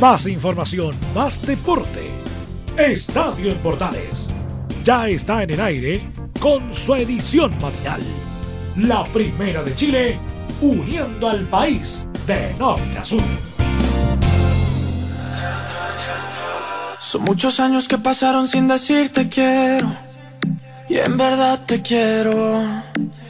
Más información, más deporte. Estadio en Portales. Ya está en el aire con su edición matinal. La primera de Chile, uniendo al país de norte a sur. Son muchos años que pasaron sin decirte quiero. Y en verdad te quiero.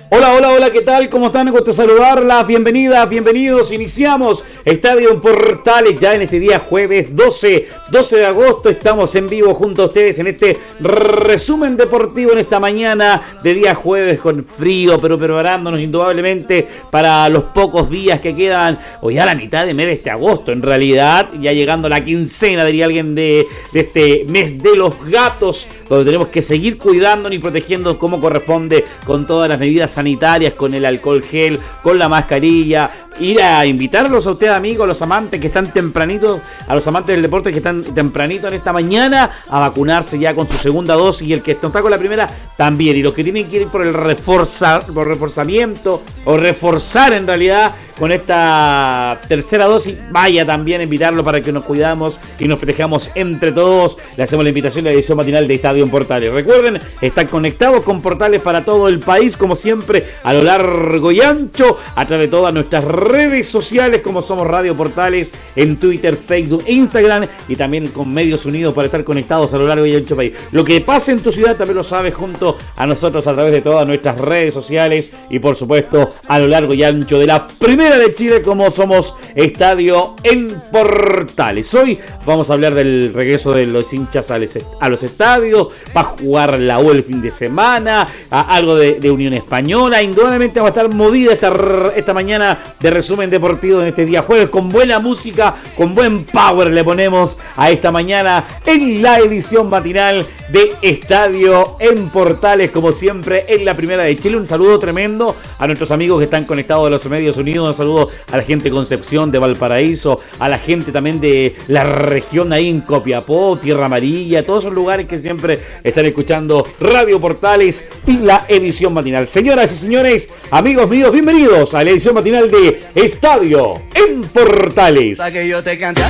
Hola, hola, hola, ¿qué tal? ¿Cómo están? Gusto saludarlas. Bienvenidas, bienvenidos. Iniciamos Estadio Portales ya en este día jueves 12, 12 de agosto. Estamos en vivo junto a ustedes en este resumen deportivo en esta mañana de día jueves con frío, pero preparándonos indudablemente para los pocos días que quedan, o ya la mitad de mes de este agosto en realidad, ya llegando a la quincena, diría alguien, de, este mes de los gatos, donde tenemos que seguir cuidándonos y protegiendo como corresponde con todas las medidas sanitarias, con el alcohol gel, con la mascarilla, ir a invitarlos a ustedes amigos, a los amantes que están tempranitos, a los amantes del deporte que están tempranito en esta mañana a vacunarse ya con su segunda dosis y el que está con la primera también. Y los que tienen que ir por el reforzar, por reforzamiento o reforzar en realidad con esta tercera dosis, vaya también a invitarlo para que nos cuidamos y nos protejamos entre todos. Le hacemos la invitación a la edición matinal de Estadio en Portales. Recuerden, están conectados con portales para todo el país, como siempre, a lo largo y ancho, a través de todas nuestras redes sociales, como somos Radio Portales, en Twitter, Facebook Instagram, y también con Medios Unidos para estar conectados a lo largo y ancho país. Lo que pasa en tu ciudad también lo sabes junto a nosotros a través de todas nuestras redes sociales y por supuesto a lo largo y ancho de la primera de Chile como somos Estadio en Portales. Hoy vamos a hablar del regreso de los hinchas a los estadios, va a jugar la U el fin de semana, algo de, Unión Española, indudablemente va a estar movida esta, esta mañana de resumen deportivo en este día jueves, con buena música, con buen power le ponemos a esta mañana en la edición matinal de Estadio en Portales, como siempre en la primera de Chile. Un saludo tremendo a nuestros amigos que están conectados a los medios unidos saludo a la gente de Concepción, de Valparaíso, a la gente también de la región ahí en Copiapó, Tierra Amarilla, todos esos lugares que siempre están escuchando Radio Portales y la edición matinal. Señoras y señores, amigos míos, bienvenidos a la edición matinal de Estadio en Portales. que yo te cante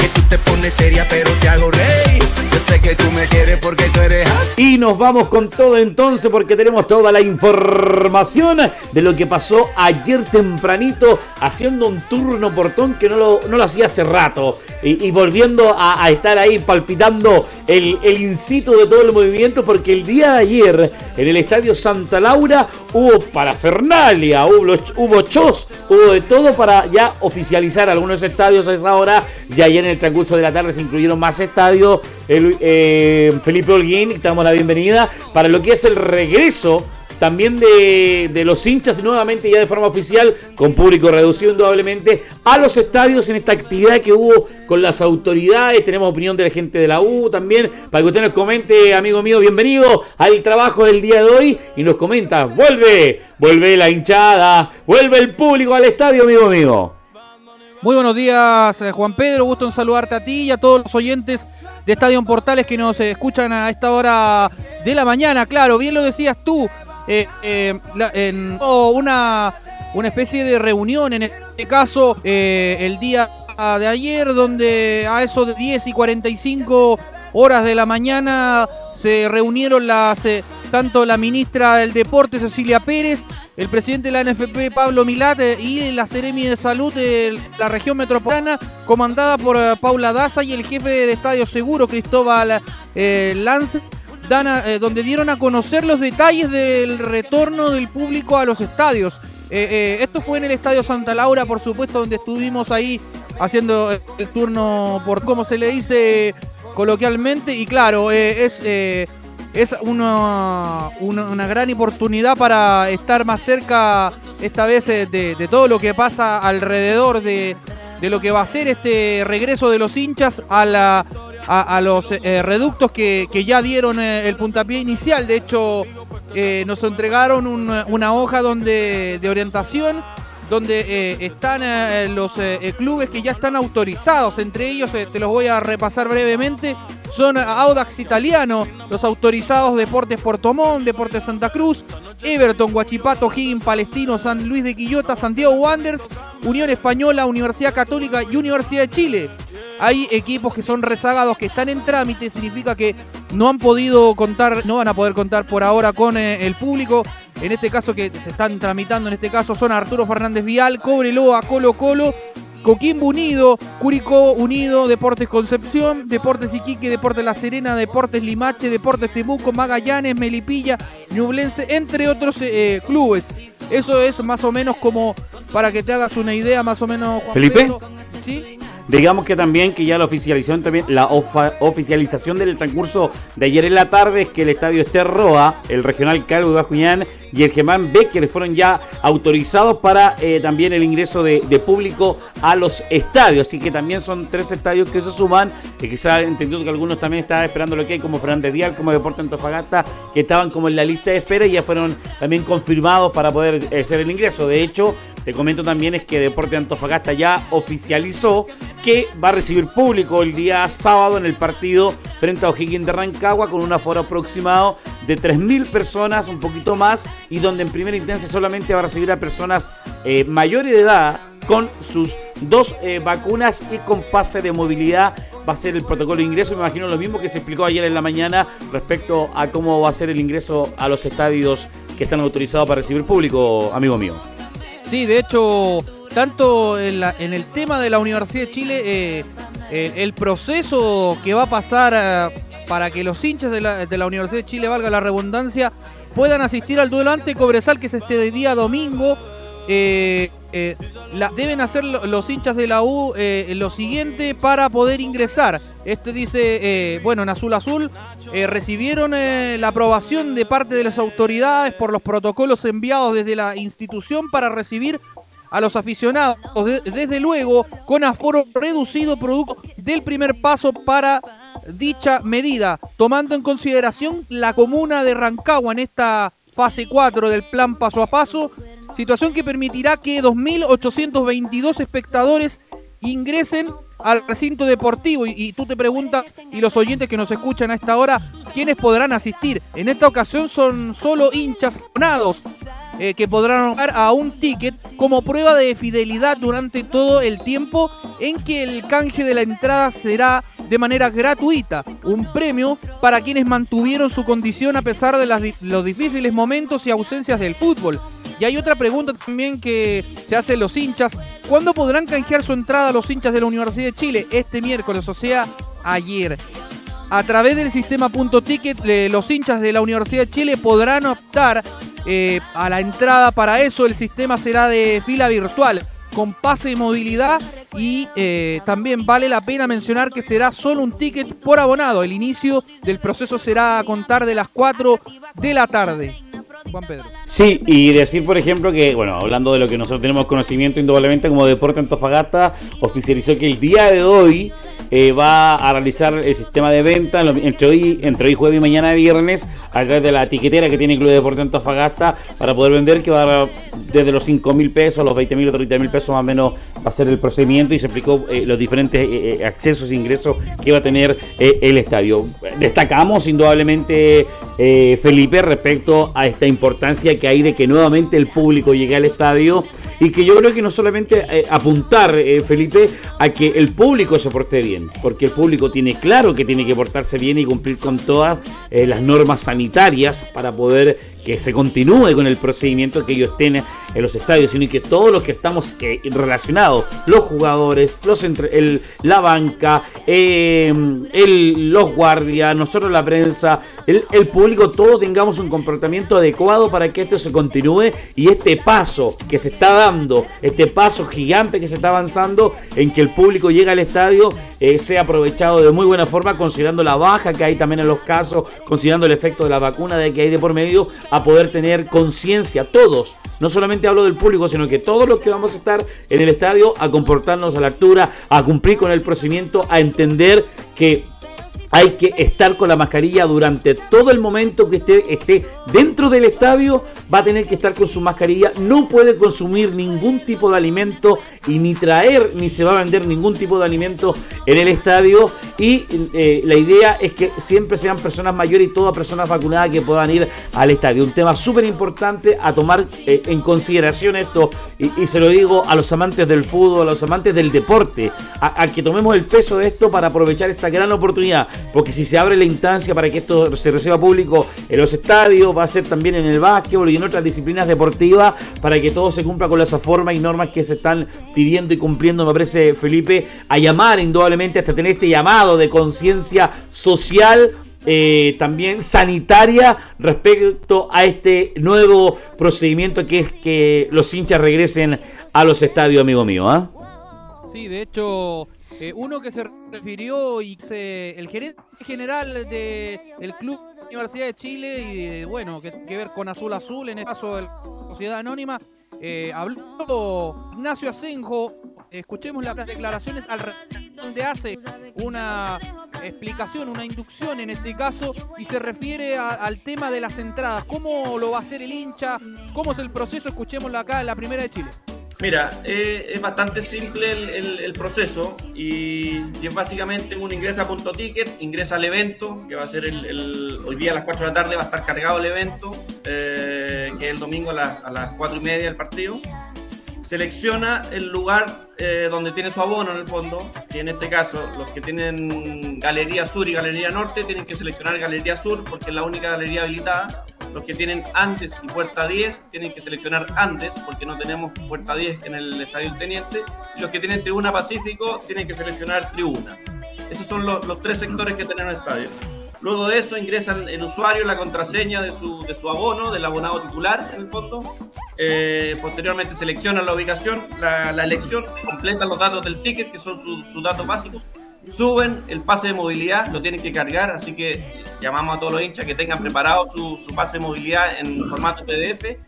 que tú te pones seria pero te hago rey. Sé que tú me quieres porque tú eres así. Y nos vamos con todo entonces porque tenemos toda la información de lo que pasó ayer tempranito haciendo un turno portón que no lo, no lo hacía hace rato y, volviendo a, estar ahí palpitando el, el incito de todo el movimiento porque el día de ayer en el estadio Santa Laura hubo parafernalia, hubo, hubo chos, hubo de todo para ya oficializar algunos estadios a esa hora. Ya ayer en el transcurso de la tarde se incluyeron más estadios. Eh, Felipe Holguín, damos la bienvenida para lo que es el regreso también de, los hinchas nuevamente ya de forma oficial, con público reducido indudablemente, a los estadios en esta actividad que hubo con las autoridades. Tenemos opinión de la gente de la U también, para que usted nos comente, amigo mío, bienvenido al trabajo del día de hoy y nos comenta, vuelve, vuelve la hinchada, vuelve el público al estadio, amigo mío. Muy buenos días, eh, Juan Pedro. Gusto en saludarte a ti y a todos los oyentes de Estadio Portales que nos escuchan a esta hora de la mañana. Claro, bien lo decías tú eh, eh, en, una, una especie de reunión, en este caso eh, el día de ayer, donde a eso de 10 y 45 horas de la mañana se reunieron las tanto la ministra del Deporte Cecilia Pérez, el presidente de la NFP Pablo Milat y la Seremi de Salud de la región metropolitana comandada por Paula Daza y el jefe de Estadio Seguro Cristóbal Lance eh, donde dieron a conocer los detalles del retorno del público a los estadios. Eh, eh, esto fue en el Estadio Santa Laura, por supuesto, donde estuvimos ahí haciendo el turno por como se le dice coloquialmente. Y claro, es, es una, una, gran oportunidad para estar más cerca esta vez de, todo lo que pasa alrededor de, de lo que va a ser este regreso de los hinchas a la a, los eh, reductos que, ya dieron eh, el puntapié inicial. De hecho, eh, nos entregaron una hoja donde, de orientación donde están los clubes que ya están autorizados. Entre ellos, se los voy a repasar brevemente. Son Audax Italiano, los autorizados Deportes Portomón, Deportes Santa Cruz, Everton, Guachipato, Higgins, Palestino, San Luis de Quillota, Santiago Wanderers, Unión Española, Universidad Católica y Universidad de Chile. hay equipos que son rezagados, que están en trámite, significa que no han podido contar, no van a poder contar por ahora con eh, el público. En este caso que se están tramitando, en este caso son Arturo Fernández Vial, Cobreloa, Colo Colo, Coquimbo Unido, Curicó Unido, Deportes Concepción, Deportes Iquique, Deportes La Serena, Deportes Limache, Deportes Temuco, Magallanes, Melipilla, Ñublense, entre otros eh, clubes. Eso es más o menos como para que te hagas una idea, más o menos, Juan Felipe. ¿Sí? Digamos que también que ya la oficialización también la oficialización del transcurso de ayer en la tarde es que el estadio Roa, el regional Carlos Bajuñán y el Germán Becker fueron ya autorizados para eh, también el ingreso de, público a los estadios. Así que también son tres estadios que se suman. Que quizás entendido que algunos también estaban esperando lo que hay, como Fernández Díaz, como Deporte Antofagasta, que estaban como en la lista de espera y ya fueron también confirmados para poder eh, hacer el ingreso. De hecho, te comento también es que Deporte Antofagasta ya oficializó que va a recibir público el día sábado en el partido frente a O'Higgins de Rancagua con un aforo aproximado de 3.000 personas, un poquito más, y donde en primera instancia solamente va a recibir a personas eh, mayores de edad con sus dos eh, vacunas y con pase de movilidad va a ser el protocolo de ingreso. Me imagino lo mismo que se explicó ayer en la mañana respecto a cómo va a ser el ingreso a los estadios que están autorizados para recibir público, amigo mío. Sí, de hecho, tanto en, el tema de la Universidad de Chile, eh, el proceso que va a pasar para que los hinchas de la, Universidad de Chile, valga la redundancia, puedan asistir al duelo ante Cobresal, que es este día domingo. deben hacer los hinchas de la U lo siguiente para poder ingresar. Este dice, bueno, en Azul Azul recibieron la aprobación de parte de las autoridades por los protocolos enviados desde la institución para recibir a los aficionados, desde luego con aforo reducido producto del primer paso para dicha medida, tomando en consideración la comuna de Rancagua en esta fase 4 del plan paso a paso, situación que permitirá que 2.822 espectadores ingresen al recinto deportivo y, tú te preguntas y los oyentes que nos escuchan a esta hora quiénes podrán asistir. En esta ocasión son solo hinchas donados eh, que podrán jugar a un ticket como prueba de fidelidad durante todo el tiempo en que el canje de la entrada será de manera gratuita, un premio para quienes mantuvieron su condición a pesar de los difíciles momentos y ausencias del fútbol. Y hay otra pregunta también que se hacen los hinchas. ¿Cuándo podrán canjear su entrada los hinchas de la Universidad de Chile? Este miércoles, o sea, ayer. A través del sistema punto ticket, los hinchas de la Universidad de Chile podrán optar eh, a la entrada para eso. El sistema será de fila virtual con pase y movilidad y eh, también vale la pena mencionar que será solo un ticket por abonado. El inicio del proceso será a contar de las 4 de la tarde. Juan Pedro. Sí, y decir, por ejemplo, que, bueno, hablando de lo que nosotros tenemos conocimiento indudablemente como Deporte Antofagasta, oficializó que el día de hoy eh, va a realizar el sistema de venta entre hoy, entre hoy jueves y mañana viernes a través de la etiquetera que tiene el Club de Deporte Antofagasta para poder vender que va desde los 5 mil pesos a los 20 mil o 30 mil pesos más o menos va a ser el procedimiento y se explicó eh, los diferentes eh, accesos e ingresos que va a tener el estadio. Destacamos indudablemente Felipe respecto a esta importancia que hay de que nuevamente el público llegue al estadio y que yo creo que no solamente eh, apuntar, eh, Felipe, a que el público se porte bien, porque el público tiene claro que tiene que portarse bien y cumplir con todas eh, las normas sanitarias para poder que se continúe con el procedimiento que ellos tienen en los estadios, sino que todos los que estamos relacionados, los jugadores, los el, la banca, el, los guardias, nosotros la prensa, el, el, público, todos tengamos un comportamiento adecuado para que esto se continúe y este paso que se está dando, este paso gigante que se está avanzando en que el público llegue al estadio, eh, sea aprovechado de muy buena forma, considerando la baja que hay también en los casos, considerando el efecto de la vacuna de que hay de por medio, a poder tener conciencia todos. No solamente hablo del público, sino que todos los que vamos a estar en el estadio a comportarnos a la altura, a cumplir con el procedimiento, a entender que hay que estar con la mascarilla durante todo el momento que esté, esté dentro del estadio, va a tener que estar con su mascarilla, no puede consumir ningún tipo de alimento y ni traer ni se va a vender ningún tipo de alimento en el estadio y eh, la idea es que siempre sean personas mayores y todas personas vacunadas que puedan ir al estadio. Un tema súper importante a tomar eh, en consideración esto y, se lo digo a los amantes del fútbol, a los amantes del deporte, a, que tomemos el peso de esto para aprovechar esta gran oportunidad, porque si se abre la instancia para que esto se reciba público en los estadios, va a ser también en el básquetbol y en otras disciplinas deportivas, para que todo se cumpla con las formas y normas que se están pidiendo y cumpliendo, me parece, Felipe, a llamar indudablemente hasta tener este llamado de conciencia social eh, también sanitaria respecto a este nuevo procedimiento que es que los hinchas regresen a los estadios, amigo mío. ¿ah? Sí, de hecho, eh, uno que se refirió y se, el gerente general del el Club Universidad de Chile y bueno, que ver con Azul Azul, en este caso de la Sociedad Anónima, eh, habló Ignacio Asenjo escuchemos las declaraciones al donde hace una explicación, una inducción en este caso, y se refiere al tema de las entradas. ¿Cómo lo va a hacer el hincha? ¿Cómo es el proceso? Escuchémoslo acá en la primera de Chile. Mira, eh, es bastante simple el, proceso y, es básicamente uno ingresa a punto ticket, ingresa al evento, que va a ser el, hoy día a las 4 de la tarde va a estar cargado el evento, eh, el domingo a, a las 4 y media del partido selecciona el lugar eh, donde tiene su abono en el fondo, y en este caso los que tienen Galería Sur y Galería Norte tienen que seleccionar Galería Sur porque es la única galería habilitada. Los que tienen antes y puerta 10 tienen que seleccionar antes porque no tenemos puerta 10 en el Estadio Teniente. Y los que tienen tribuna Pacífico tienen que seleccionar tribuna. Esos son los, los tres sectores que tenemos en el estadio. Luego de eso ingresa el usuario la contraseña de su, de su abono, del abonado titular en el fondo. Eh, posteriormente selecciona la ubicación, la, elección, completan los datos del ticket, que son sus datos básicos. Suben el pase de movilidad, lo tienen que cargar, así que llamamos a todos los hinchas que tengan preparado su, su pase de movilidad en formato PDF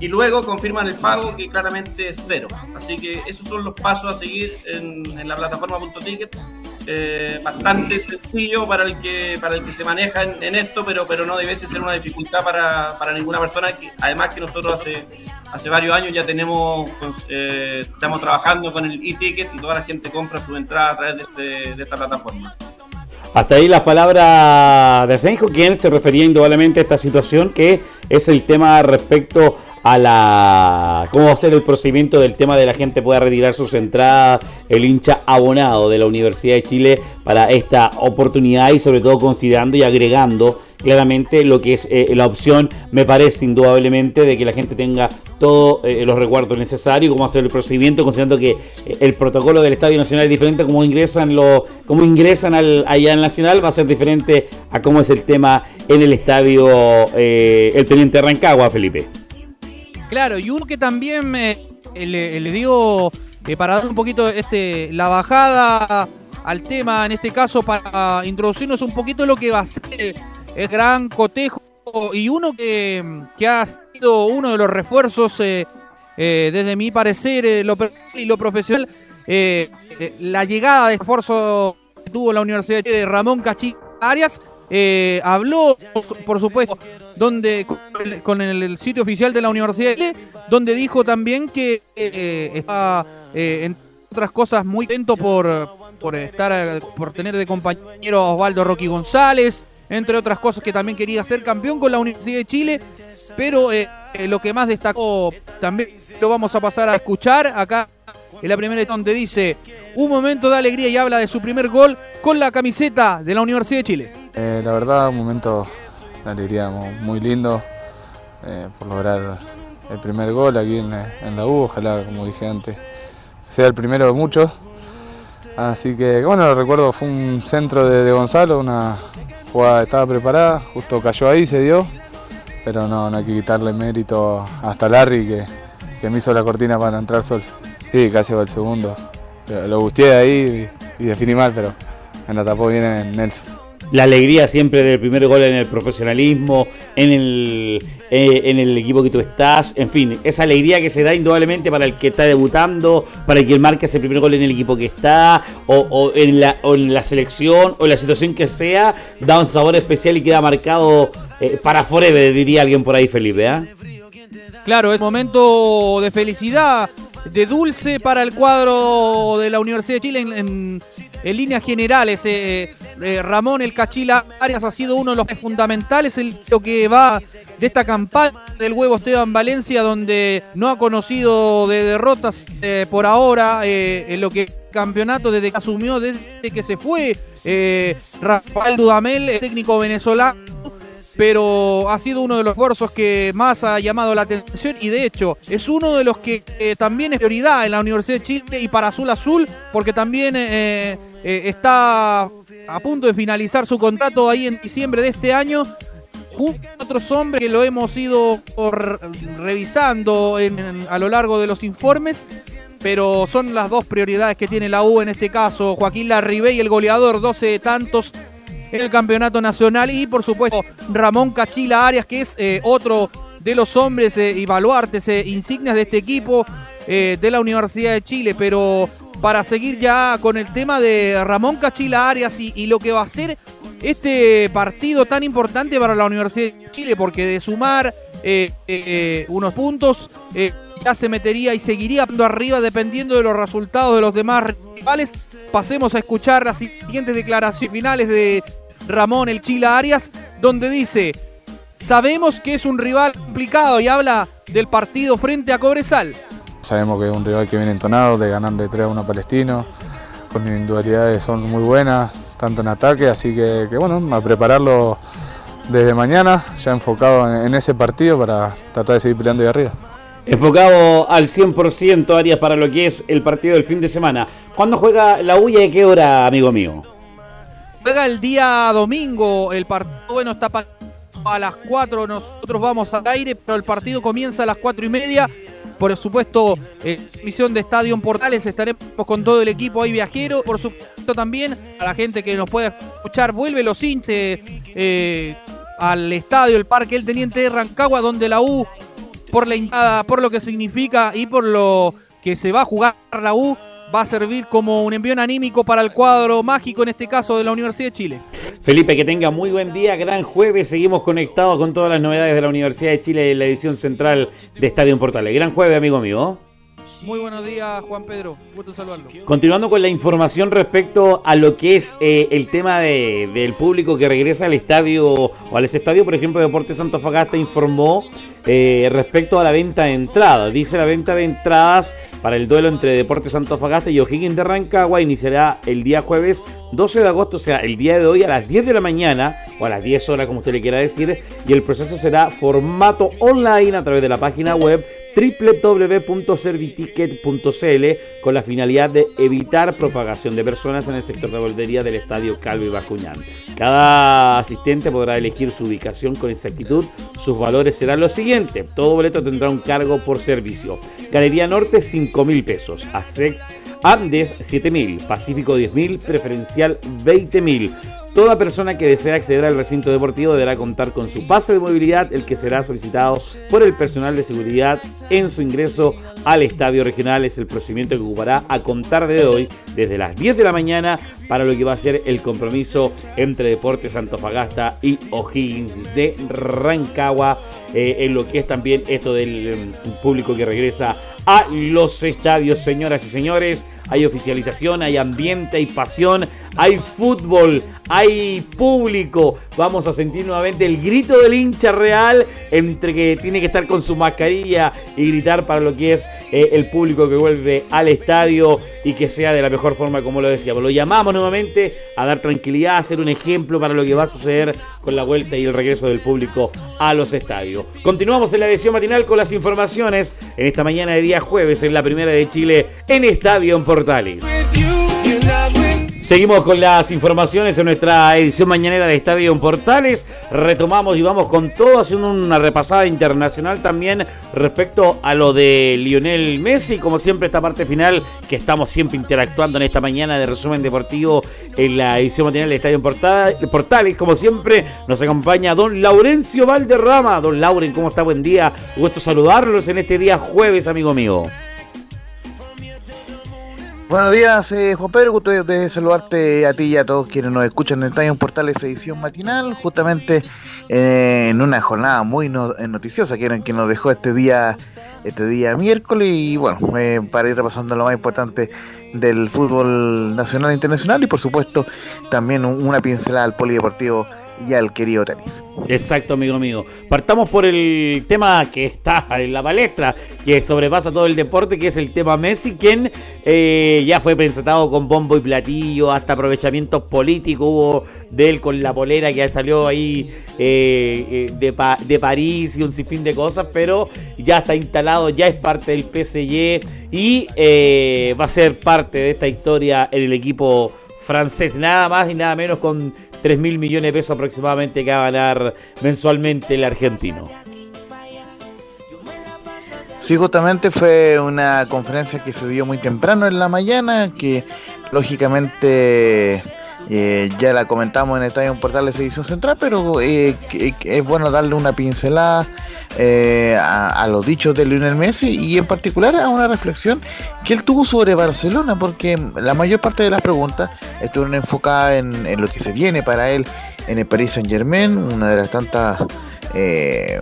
y luego confirman el pago que claramente es cero. Así que esos son los pasos a seguir en, en la plataforma .ticket. Eh, bastante sencillo para el que para el que se maneja en, esto, pero pero no debe ser una dificultad para, para ninguna persona. además que nosotros hace hace varios años ya tenemos eh, estamos trabajando con el e-ticket y toda la gente compra su entrada a través de, este, esta plataforma. Hasta ahí las palabras de Senjo, quien se refería indudablemente a esta situación que es el tema respecto a la cómo va a ser el procedimiento del tema de la gente pueda retirar sus entradas, el hincha abonado de la Universidad de Chile para esta oportunidad y sobre todo considerando y agregando claramente lo que es eh, la opción, me parece indudablemente, de que la gente tenga todos eh, los recuerdos necesarios, cómo hacer el procedimiento, considerando que eh, el protocolo del Estadio Nacional es diferente, cómo ingresan, lo, cómo ingresan al, allá en Nacional va a ser diferente a cómo es el tema en el Estadio El Teniente Rancagua, Felipe. Claro, y uno que también me, le, digo para dar un poquito este la bajada al tema, en este caso para introducirnos un poquito lo que va a ser el gran cotejo y uno que, ha sido uno de los refuerzos, eh, eh, desde mi parecer, eh, lo y lo profesional, la llegada de esfuerzo que tuvo la Universidad de Ramón Cachí Arias. Habló, por supuesto, donde con el, sitio oficial de la Universidad de donde dijo también que está, en otras cosas, muy atento por, por estar, por tener de compañero a Osvaldo Rocky González, entre otras cosas que también quería ser campeón con la Universidad de Chile, pero eh, eh, lo que más destacó también lo vamos a pasar a escuchar acá en la primera donde dice un momento de alegría y habla de su primer gol con la camiseta de la Universidad de Chile. Eh, la verdad, un momento de alegría muy lindo por lograr el primer gol aquí en la, en U, ojalá, como dije antes, sea el primero de muchos. Así que, bueno, lo recuerdo, fue un centro de Gonzalo, una, jugada estaba preparada, justo cayó ahí, se dio, pero no, no hay que quitarle mérito hasta Larry que, que me hizo la cortina para entrar sol. Sí, casi va el segundo. Lo gusté ahí y, y definí mal, pero me la tapó bien en Nelson la alegría siempre del primer gol en el profesionalismo, en el, eh, en el equipo que tú estás, en fin, esa alegría que se da indudablemente para el que está debutando, para el que marque ese primer gol en el equipo que está, o, en, la, en la selección, o en la situación que sea, da un sabor especial y queda marcado eh, para forever, diría alguien por ahí, Felipe. ¿eh? Claro, es momento de felicidad de dulce para el cuadro de la Universidad de Chile en, líneas generales. Eh, eh, Ramón El Cachila Arias ha sido uno de los fundamentales en lo que va de esta campaña del huevo Esteban Valencia, donde no ha conocido de derrotas eh, por ahora en lo que campeonato desde que asumió, desde que se fue Rafael Dudamel, el técnico venezolano pero ha sido uno de los esfuerzos que más ha llamado la atención y de hecho es uno de los que eh, también es prioridad en la Universidad de Chile y para Azul Azul porque también eh, eh, está a punto de finalizar su contrato ahí en diciembre de este año junto a otros hombres que lo hemos ido revisando a lo largo de los informes pero son las dos prioridades que tiene la U en este caso. Joaquín Larribey, el goleador, 12 tantos en el campeonato nacional y por supuesto Ramón Cachila Arias, que es eh, otro de los hombres eh, y baluartes eh, insignias de este equipo de la Universidad de Chile. Pero para seguir ya con el tema de Ramón Cachila Arias y, y lo que va a ser este partido tan importante para la Universidad de Chile, porque de sumar unos puntos ya se metería y seguiría arriba dependiendo de los resultados de los demás rivales. Pasemos a escuchar las siguientes declaraciones finales de Ramón El Chila Arias, donde dice, sabemos que es un rival complicado y habla del partido frente a Cobresal. Sabemos que es un rival que viene entonado de ganar de 3 a 1 a Palestino, con individualidades son muy buenas, tanto en ataque, así que, bueno, a prepararlo desde mañana, ya enfocado en, ese partido para tratar de seguir peleando ahí arriba. Enfocado al 100% Arias para lo que es el partido del fin de semana. ¿Cuándo juega la U y qué hora, amigo mío? Juega el día domingo, el partido bueno está a las 4, nosotros vamos al aire, pero el partido comienza a las 4 y media. Por supuesto, eh, misión de Estadio Portales, estaremos con todo el equipo ahí viajero. Por supuesto también a la gente que nos pueda escuchar, vuelve los hinches eh, al estadio, el Parque El Teniente de Rancagua, donde la U, por la por lo que significa y por lo que se va a jugar la U, va a servir como un envión anímico para el cuadro mágico, en este caso de la Universidad de Chile. Felipe, que tenga muy buen día, gran jueves, seguimos conectados con todas las novedades de la Universidad de Chile en la edición central de Estadio Portales. Gran jueves, amigo mío. Muy buenos días, Juan Pedro. Gusto saludarlo. Continuando con la información respecto a lo que es eh, el tema del público que regresa al estadio o al estadio, por ejemplo, Deportes Fagasta informó eh, respecto a la venta de entradas. Dice la venta de entradas para el duelo entre Deportes Antofagasta y O'Higgins de Rancagua. Iniciará el día jueves 12 de agosto, o sea, el día de hoy a las 10 de la mañana o a las 10 horas, como usted le quiera decir, y el proceso será formato online a través de la página web www.serviticket.cl con la finalidad de evitar propagación de personas en el sector de volvería del estadio Calvo y. Cada asistente podrá elegir su ubicación con exactitud. Sus valores serán los siguientes. Todo boleto tendrá un cargo por servicio. Galería Norte 5 mil pesos. ASEC Andes 7 mil. Pacífico 10 mil. Preferencial 20 mil. Toda persona que desea acceder al recinto deportivo deberá contar con su pase de movilidad, el que será solicitado por el personal de seguridad en su ingreso al estadio regional. Es el procedimiento que ocupará a contar de hoy, desde las 10 de la mañana, para lo que va a ser el compromiso entre Deportes Antofagasta y O'Higgins de Rancagua, eh, en lo que es también esto del em, público que regresa a los estadios, señoras y señores. Hay oficialización, hay ambiente, hay pasión, hay fútbol, hay público. Vamos a sentir nuevamente el grito del hincha real entre que tiene que estar con su mascarilla y gritar para lo que es eh, el público que vuelve al estadio y que sea de la mejor forma como lo decíamos. Lo llamamos nuevamente a dar tranquilidad, a ser un ejemplo para lo que va a suceder con la vuelta y el regreso del público a los estadios. Continuamos en la edición matinal con las informaciones en esta mañana de día jueves en la primera de Chile en Estadio en Portales. Seguimos con las informaciones en nuestra edición mañanera de Estadio en Portales. Retomamos y vamos con todo, haciendo una repasada internacional también respecto a lo de Lionel Messi. Como siempre, esta parte final que estamos siempre interactuando en esta mañana de resumen deportivo en la edición mañanera de Estadio en Portales. Como siempre, nos acompaña don Laurencio Valderrama. Don Lauren, ¿cómo está? Buen día. Gusto saludarlos en este día jueves, amigo mío. Buenos días, eh, Juan Pedro, gusto de, saludarte a ti y a todos quienes nos escuchan en Estadio Portales edición matinal, justamente eh, en una jornada muy eh, noticiosa que, nos dejó este día este día miércoles y bueno, para ir repasando lo más importante del fútbol nacional e internacional y por supuesto también una pincelada al polideportivo y al querido tenis. Exacto, amigo mío. Partamos por el tema que está en la palestra, que sobrepasa todo el deporte, que es el tema Messi, quien eh, ya fue presentado con bombo y platillo, hasta aprovechamientos políticos hubo de él con la polera que salió ahí eh, eh, de, de París y un sinfín de cosas, pero ya está instalado, ya es parte del PSG y va a ser parte de esta historia en el equipo francés, nada más y nada menos con 3 mil millones de pesos aproximadamente que va a ganar mensualmente el argentino. Sí, justamente fue una conferencia que se dio muy temprano en la mañana, que lógicamente eh, ya la comentamos en Estadio Portales Edición Central, pero eh, es bueno darle una pincelada eh, a, los dichos de Lionel Messi y en particular a una reflexión que él tuvo sobre Barcelona, porque la mayor parte de las preguntas estuvieron enfocadas en, en lo que se viene para él en el Paris Saint Germain, una de las tantas eh,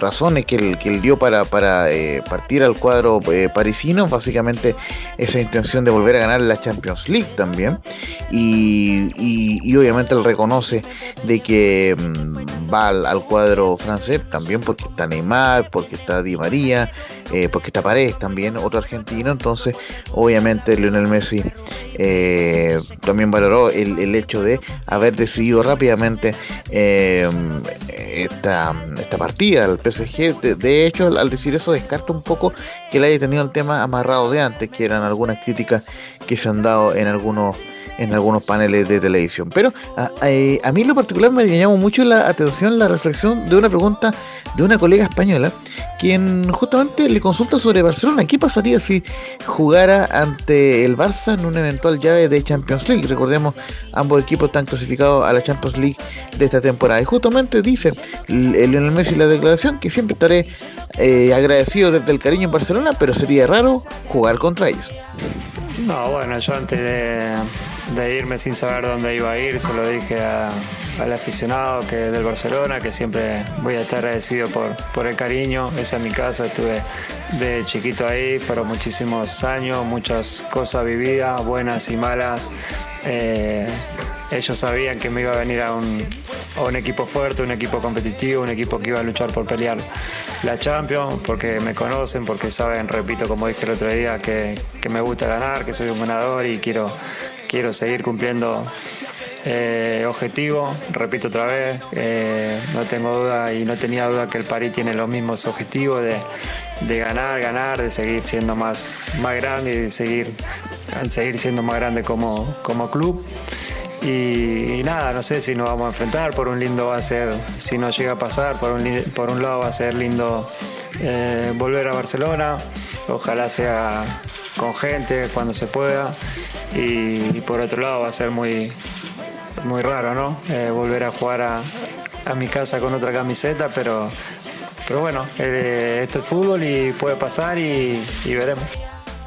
razones que él, que él, dio para, para eh, partir al cuadro eh, parisino, básicamente esa intención de volver a ganar la Champions League también, y, y, obviamente él reconoce de que mm, va al, cuadro francés también porque está Neymar, porque está Di María, eh, porque está Paredes también, otro argentino, entonces obviamente Lionel Messi también valoró el, el, hecho de haber decidido rápidamente esta, esta partida al PSG. De, hecho, al, decir eso, descarta un poco que él haya tenido el tema amarrado de antes, que eran algunas críticas que se han dado en algunos en algunos paneles de televisión. Pero a, a, mí en lo particular me llamó mucho la atención la reflexión de una pregunta de una colega española quien justamente le consulta sobre Barcelona. ¿Qué pasaría si jugara ante el Barça en una eventual llave de Champions League? Recordemos, ambos equipos están clasificados a la Champions League de esta temporada. Y justamente dice el Lionel Messi la declaración que siempre estaré eh, agradecido desde el cariño en Barcelona, pero sería raro jugar contra ellos. No, bueno, yo antes de irme sin saber dónde iba a ir, se lo dije al aficionado que del Barcelona, que siempre voy a estar agradecido por, por el cariño, esa es mi casa, estuve de chiquito ahí, pero muchísimos años, muchas cosas vividas, buenas y malas. Eh, ellos sabían que me iba a venir a un, equipo fuerte, un equipo competitivo, un equipo que iba a luchar por pelear la Champions, porque me conocen, porque saben, repito, como dije el otro día, que, que me gusta ganar, que soy un ganador y quiero quiero seguir cumpliendo eh, objetivo, repito otra vez, eh, no tengo duda y no tenía duda que el París tiene los mismos objetivos de, ganar, ganar, de seguir siendo más, más grande y de seguir, seguir siendo más grande como, como club. Y, nada, no sé si nos vamos a enfrentar, por un lindo va a ser, si no llega a pasar, por un, por un lado va a ser lindo eh, volver a Barcelona, ojalá sea con gente cuando se pueda y, por otro lado va a ser muy, muy raro, ¿no? Eh, volver a jugar a, mi casa con otra camiseta, pero, pero bueno, eh, esto es fútbol y puede pasar y, veremos.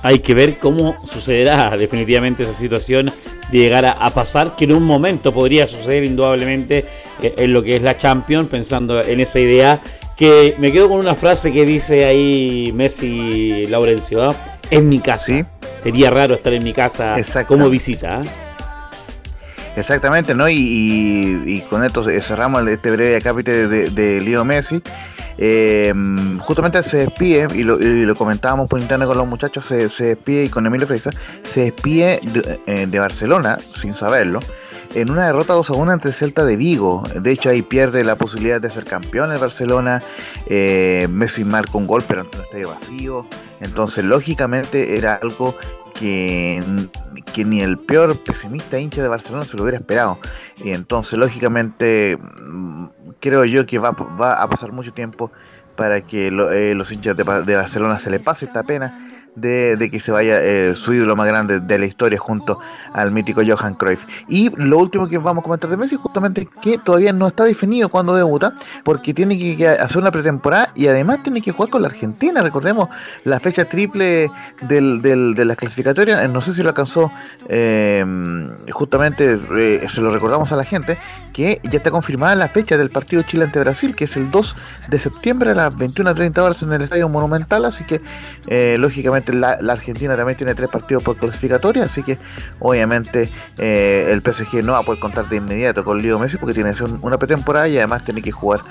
Hay que ver cómo sucederá definitivamente esa situación de llegar a, pasar, que en un momento podría suceder indudablemente eh, en lo que es la Champions, pensando en esa idea, que me quedo con una frase que dice ahí Messi Laurencio, ¿ah? en mi casa sería raro estar en mi casa como visita. ¿eh? Exactamente, ¿no? Y, con esto cerramos este breve acápite de, de, Leo Messi. Eh, justamente se despide, y lo, comentábamos por internet con los muchachos, se, despide y con Emilio Freisa, se despide eh, de, Barcelona, sin saberlo, en una derrota 2 a 1 ante Celta de Vigo. De hecho, ahí pierde la posibilidad de ser campeón en Barcelona. Messi marca un gol, pero ante un estadio vacío. Entonces, lógicamente, era algo que, ni el peor pesimista hincha de Barcelona se lo hubiera esperado. Y entonces, lógicamente, mm, creo yo que va, va a pasar mucho tiempo para que eh, los hinchas de, Barcelona se le pase esta pena de, que se vaya eh, su ídolo más grande de la historia junto al mítico Johan Cruyff. Y lo último que vamos a comentar de Messi justamente que todavía no está definido cuándo debuta, porque tiene que hacer una pretemporada y además tiene que jugar con la Argentina. Recordemos la fecha triple del, de las clasificatorias, no sé si lo alcanzó eh, justamente, eh, se lo recordamos a la gente, que ya está confirmada la fecha del partido Chile ante Brasil, que es el 2 de septiembre a las 21.30 horas en el Estadio Monumental, así que eh, la, Argentina también tiene tres partidos por clasificatoria, así que obviamente eh, el PSG no va a poder contar de inmediato con Leo Messi porque tiene una pretemporada y además tiene que jugar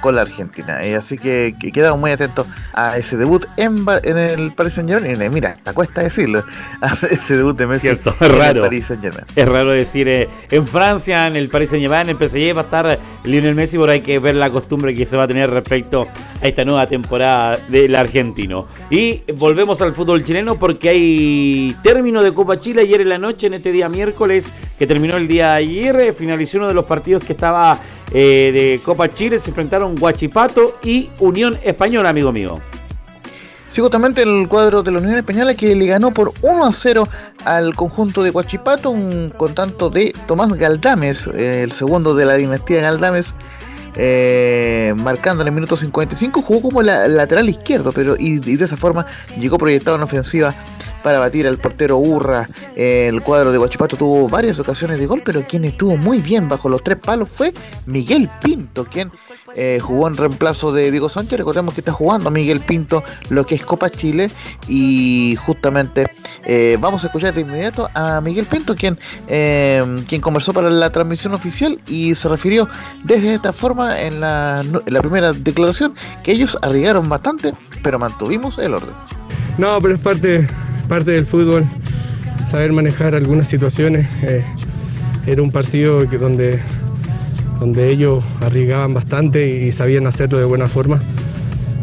con la Argentina. y así que, quedamos muy atentos a ese debut en, en el Paris Saint Germain. Y mira, te cuesta decirlo, ese debut de Messi Cierto, es raro. Paris Saint Germain. Es raro decir eh, en Francia, en el Paris Saint Germain, en el PSG va a estar Lionel Messi, pero hay que ver la costumbre que se va a tener respecto a esta nueva temporada del argentino. Y volvemos al fútbol chileno porque hay término de Copa Chile ayer en la noche, en este día miércoles, que terminó el día de ayer, finalizó uno de los partidos que estaba eh, de Copa Chile se enfrentaron Guachipato y Unión Española, amigo mío. Sí, justamente el cuadro de la Unión Española que le ganó por 1 a 0 al conjunto de Guachipato, un, con tanto de Tomás Galdames, eh, el segundo de la dinastía Galdames, eh, marcando en el minuto 55, jugó como lateral izquierdo, pero y, de esa forma llegó proyectado en ofensiva para batir al portero Urra. el cuadro de Guachipato tuvo varias ocasiones de gol, pero quien estuvo muy bien bajo los tres palos fue Miguel Pinto, quien eh, jugó en reemplazo de Diego Sánchez. Recordemos que está jugando Miguel Pinto lo que es Copa Chile y justamente eh, vamos a escuchar de inmediato a Miguel Pinto, quien, eh, quien conversó para la transmisión oficial y se refirió desde esta forma en la, en la primera declaración que ellos arriesgaron bastante, pero mantuvimos el orden. No, pero es parte parte del fútbol, saber manejar algunas situaciones. Eh, era un partido donde, donde ellos arriesgaban bastante y, sabían hacerlo de buena forma.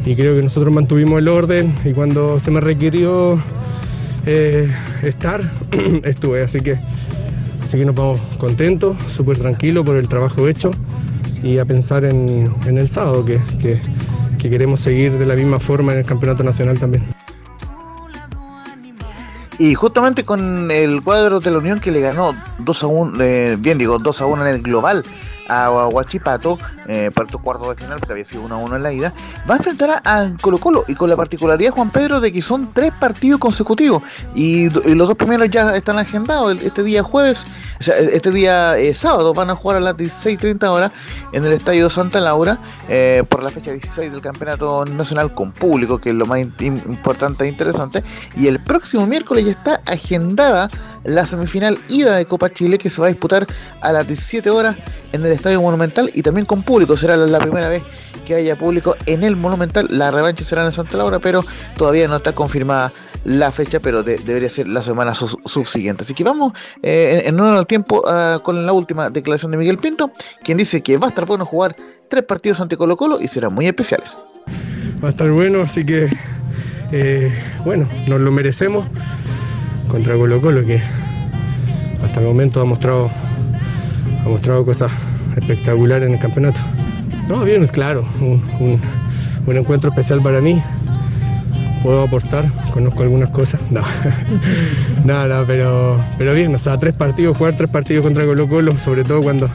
Y creo que nosotros mantuvimos el orden y cuando se me requirió eh, estar, estuve. Así que, así que nos vamos contentos, súper tranquilos por el trabajo hecho y a pensar en, el sábado, que, que queremos seguir de la misma forma en el Campeonato Nacional también. Y justamente con el cuadro de la Unión que le ganó 2 a 1, eh, bien digo, 2 a 1 en el global a Huachipato eh, para tu cuarto de final, porque había sido 1 a 1 en la ida, va a enfrentar a Colo Colo y con la particularidad, Juan Pedro, de que son tres partidos consecutivos y, los dos primeros ya están agendados. Este día jueves, o sea, este día eh, sábado van a jugar a las 16.30 horas en el Estadio Santa Laura eh, por la fecha 16 del Campeonato Nacional con público, que es lo más importante e interesante. Y el próximo miércoles ya está agendada la semifinal ida de Copa Chile que se va a disputar a las 17 horas en el Estadio Monumental y también con público. Será la, primera vez que haya público en el Monumental. La revancha será en Santa Laura, pero todavía no está confirmada la fecha, pero debería ser la semana subsiguiente. Así que vamos eh, en, en el tiempo ah, con la última declaración de Miguel Pinto, quien dice que va a estar bueno jugar tres partidos ante Colo Colo y serán muy especiales. Va a estar bueno, así que eh, bueno, nos lo merecemos contra Colo Colo que hasta el momento ha mostrado ha mostrado cosas espectaculares en el campeonato. No, bien, claro, un, encuentro especial para mí. Puedo aportar, conozco algunas cosas. No, no, no, pero, pero bien, o sea, tres partidos, jugar tres partidos contra Colo Colo, sobre todo cuando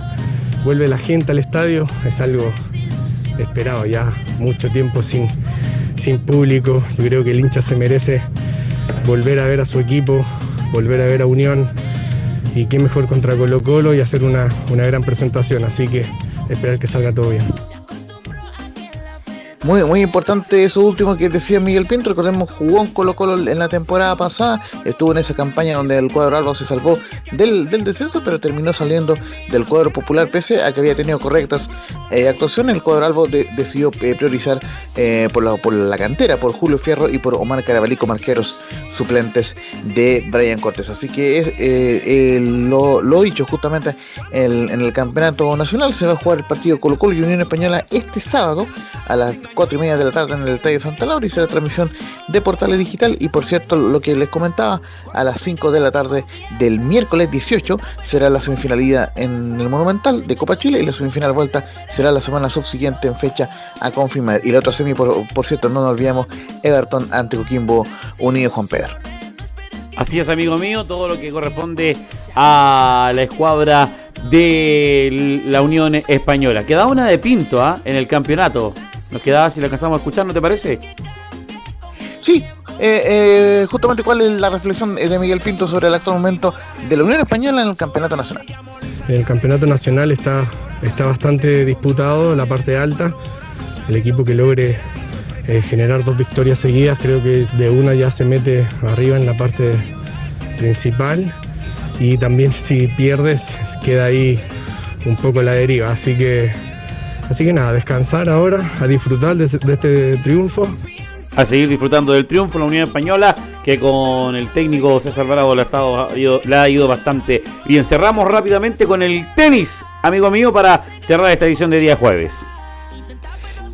vuelve la gente al estadio, es algo esperado ya, mucho tiempo sin, sin público. Yo creo que el hincha se merece volver a ver a su equipo, volver a ver a Unión y qué mejor contra Colo Colo y hacer una, una gran presentación, así que esperar que salga todo bien. Muy, muy importante eso último que decía Miguel Pinto. Recordemos, jugó en Colo Colo en la temporada pasada. Estuvo en esa campaña donde el cuadro Albo se salvó del, descenso, pero terminó saliendo del cuadro popular pese a que había tenido correctas eh, actuaciones. El cuadro Albo decidió eh, priorizar eh, por, la, por la cantera, por Julio Fierro y por Omar Carabalico, marqueros suplentes de Brian Cortés. Así que lo, lo, dicho, justamente en el campeonato nacional se va a jugar el partido Colo Colo y Unión Española este sábado a las 4 y media de la tarde en el Estadio Santa Laura y será transmisión de Portales Digital. Y por cierto, lo que les comentaba, a las 5 de la tarde del miércoles 18 será la semifinalidad en el Monumental de Copa Chile y la semifinal vuelta será la semana subsiguiente en fecha a confirmar. Y la otra semi, por, cierto, no nos olvidemos, Everton ante Coquimbo Unido Juan Pedro. Así es, amigo mío, todo lo que corresponde a la escuadra de la Unión Española. Queda una de Pinto ¿ah? en el campeonato. Nos quedaba si la alcanzamos a escuchar, ¿no te parece? Sí, eh, eh, justamente cuál es la reflexión de Miguel Pinto sobre el actual momento de la Unión Española en el Campeonato Nacional. El Campeonato Nacional está, está bastante disputado, la parte alta. El equipo que logre eh, generar dos victorias seguidas, creo que de una ya se mete arriba en la parte principal. Y también si pierdes, queda ahí un poco la deriva. Así que, así que nada, descansar ahora, a disfrutar de, este triunfo a seguir disfrutando del triunfo la Unión Española, que con el técnico César Bravo le ha, ido, le ha ido bastante bien. Cerramos rápidamente con el tenis, amigo mío, para cerrar esta edición de día jueves.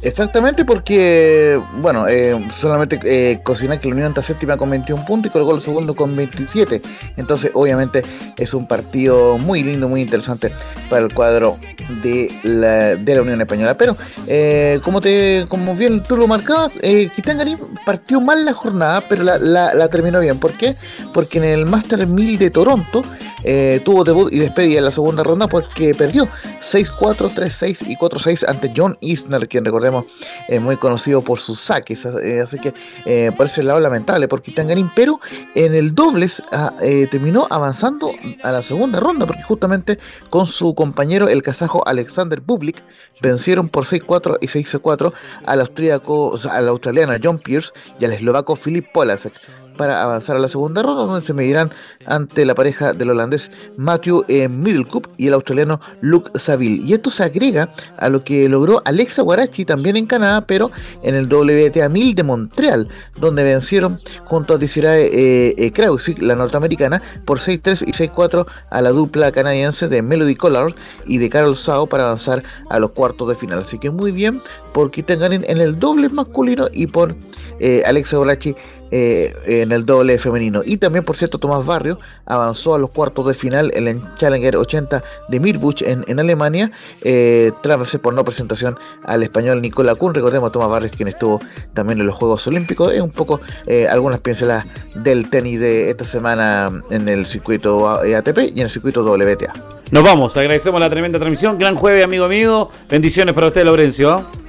Exactamente porque, bueno, eh, solamente eh, cocinar que la Unión está séptima con 21 puntos y colocó el segundo con 27. Entonces, obviamente, es un partido muy lindo, muy interesante para el cuadro de la, de la Unión Española. Pero, eh, como te como bien tú lo marcabas, eh, Garín partió mal la jornada, pero la, la, terminó bien. ¿Por qué? Porque en el Master 1000 de Toronto eh, tuvo debut y despedida en la segunda ronda porque perdió 6-4, 3-6 y 4-6 ante John Isner, quien recordemos es muy conocido por sus saques. Eh, así que eh, por ese lado lamentable por Garín, pero en el dobles ah, terminó avanzando a la segunda ronda porque justamente con su compañero el kazajo Alexander Bublik vencieron por 6-4 y 6-4 al austríaco, al australiano John Pierce y al eslovaco Filip Polasek para avanzar a la segunda ronda, donde se medirán ante la pareja del holandés Matthew eh, Middlecup y el australiano Luke Saville. Y esto se agrega a lo que logró Alexa Guarachi también en Canadá, pero en el WTA 1000 de Montreal, donde vencieron junto a Desirae eh, eh la norteamericana, por 6-3 y 6-4 a la dupla canadiense de Melody Collard y de Carol Sao para avanzar a los cuartos de final. Así que muy bien por Garin en el doble masculino y por eh, Alexa Guarachi eh, en el doble femenino. Y también, por cierto, Tomás Barrio avanzó a los cuartos de final en el Challenger 80 de Mirbuch en, Alemania, eh, tras por no presentación al español Nicola Kuhn. Recordemos, Tomás Barrio quien estuvo también en los Juegos Olímpicos. Es un poco eh, algunas pinceladas del tenis de esta semana en el circuito ATP y en el circuito WTA. Nos vamos, agradecemos la tremenda transmisión. Gran jueves, amigo mío. Bendiciones para usted, Laurencio.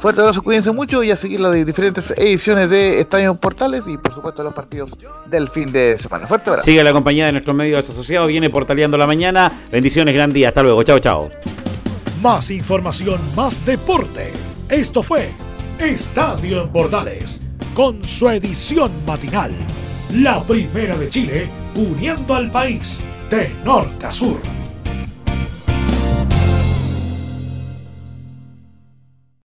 Fuerte abrazo, cuídense mucho y a seguir las diferentes ediciones de Estadio Portales y por supuesto los partidos del fin de semana. Fuerte abrazo. Sigue la compañía de nuestros medios asociados, viene portaleando la mañana. Bendiciones, gran día. Hasta luego. Chao, chao. Más información, más deporte. Esto fue Estadio en Portales, con su edición matinal. La primera de Chile, uniendo al país de norte a sur.